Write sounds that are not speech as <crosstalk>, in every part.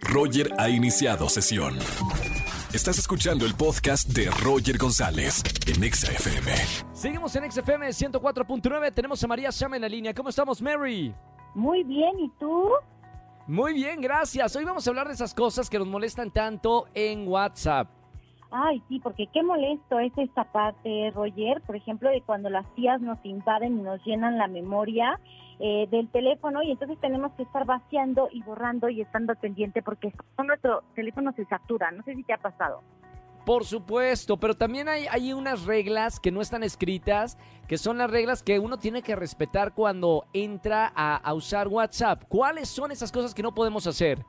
Roger ha iniciado sesión. Estás escuchando el podcast de Roger González en Exa FM. Seguimos en XFM 104.9. Tenemos a María Chama en la línea. ¿Cómo estamos, Mary? Muy bien, ¿y tú? Muy bien, gracias. Hoy vamos a hablar de esas cosas que nos molestan tanto en WhatsApp. Ay, sí, porque qué molesto es esta parte, Roger, por ejemplo, de cuando las tías nos invaden y nos llenan la memoria eh, del teléfono y entonces tenemos que estar vaciando y borrando y estando pendiente porque nuestro teléfono se satura. No sé si te ha pasado. Por supuesto, pero también hay, hay unas reglas que no están escritas, que son las reglas que uno tiene que respetar cuando entra a, a usar WhatsApp. ¿Cuáles son esas cosas que no podemos hacer?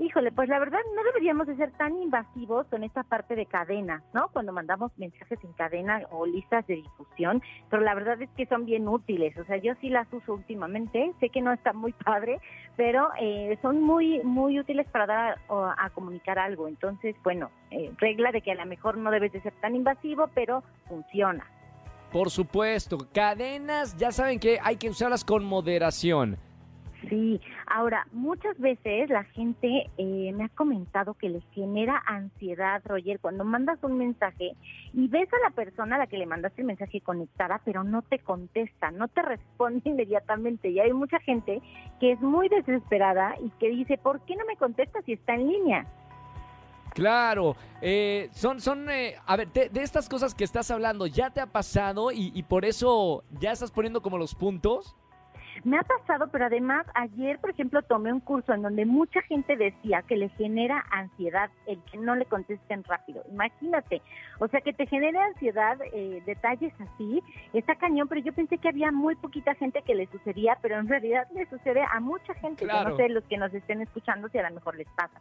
Híjole, pues la verdad no deberíamos de ser tan invasivos con esta parte de cadena, ¿no? Cuando mandamos mensajes en cadena o listas de difusión, pero la verdad es que son bien útiles, o sea, yo sí las uso últimamente, sé que no está muy padre, pero eh, son muy muy útiles para dar a, comunicar algo, entonces, bueno, eh, regla de que a lo mejor no debes de ser tan invasivo, pero funciona. Por supuesto, cadenas, ya saben que hay que usarlas con moderación. Sí, ahora, muchas veces la gente eh, me ha comentado que les genera ansiedad, Roger, cuando mandas un mensaje y ves a la persona a la que le mandaste el mensaje conectada, pero no te contesta, no te <laughs> responde inmediatamente. Y hay mucha gente que es muy desesperada y que dice, ¿por qué no me contesta si está en línea? Claro, eh, son, son, eh, a ver, de, estas cosas que estás hablando, ¿ya te ha pasado y, y por eso ya estás poniendo como los puntos? Me ha pasado, pero además ayer, por ejemplo, tomé un curso en donde mucha gente decía que le genera ansiedad el que no le contesten rápido. Imagínate, o sea, que te genere ansiedad, eh, detalles así, está cañón, pero yo pensé que había muy poquita gente que le sucedía, pero en realidad le sucede a mucha gente. Yo no sé los que nos estén escuchando si a lo mejor les pasa.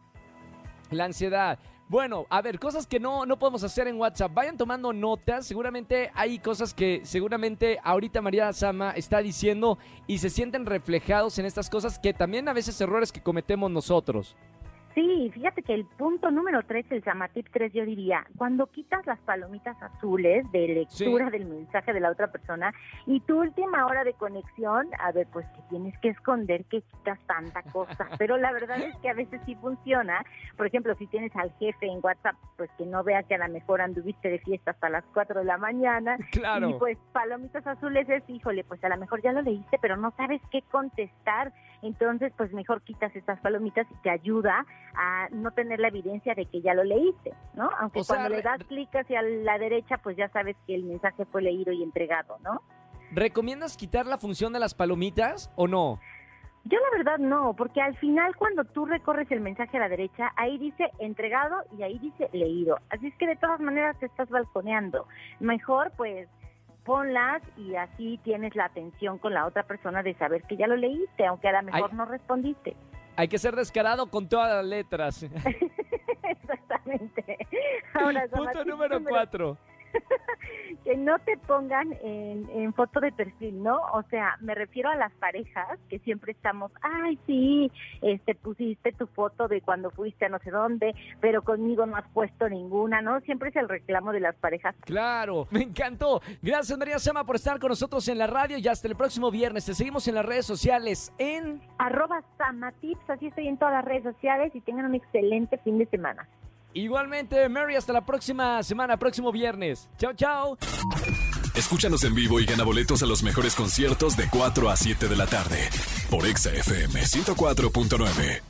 La ansiedad. Bueno, a ver, cosas que no, no podemos hacer en WhatsApp. Vayan tomando notas. Seguramente hay cosas que seguramente ahorita María Sama está diciendo y se sienten reflejados en estas cosas que también a veces errores que cometemos nosotros. Sí, fíjate que el punto número tres, el Samatip 3, yo diría, cuando quitas las palomitas azules de lectura del mensaje de la otra persona y tu última hora de conexión, a ver, pues que tienes que esconder que quitas tanta cosa. <laughs> Pero la verdad es que a veces sí funciona. Por ejemplo, si tienes al jefe en WhatsApp, pues que no vea que a lo mejor anduviste de fiesta hasta las 4 de la mañana. <laughs> Claro. Y pues palomitas azules es, híjole, pues a lo mejor ya lo leíste, pero no sabes qué contestar. Entonces, pues mejor quitas estas palomitas y te ayuda a no tener la evidencia de que ya lo leíste, ¿no? Aunque cuando le das clic hacia la derecha, pues ya sabes que el mensaje fue leído y entregado, ¿no? ¿Recomiendas quitar la función de las palomitas o no? Yo la verdad no, porque al final cuando tú recorres el mensaje a la derecha, ahí dice entregado y ahí dice leído. Así es que de todas maneras te estás balconeando. Mejor pues ponlas y así tienes la atención con la otra persona de saber que ya lo leíste, aunque a lo mejor no respondiste. Hay que ser descarado con todas las letras. <laughs> Exactamente. Punto número cuatro. <laughs> que no te pongan en, foto de perfil, ¿no? O sea, me refiero a las parejas que siempre estamos, ay, sí, este pusiste tu foto de cuando fuiste a no sé dónde, pero conmigo no has puesto ninguna, ¿no? Siempre es el reclamo de las parejas. Claro, me encantó. Gracias María Sama por estar con nosotros en la radio y hasta el próximo viernes. Te seguimos en las redes sociales en arroba Samatips, así estoy en todas las redes sociales y tengan un excelente fin de semana. Igualmente, Mary, hasta la próxima semana, próximo viernes. Chao, chao. Escúchanos en vivo y gana boletos a los mejores conciertos de 4 a 7 de la tarde por Exa FM 104.9.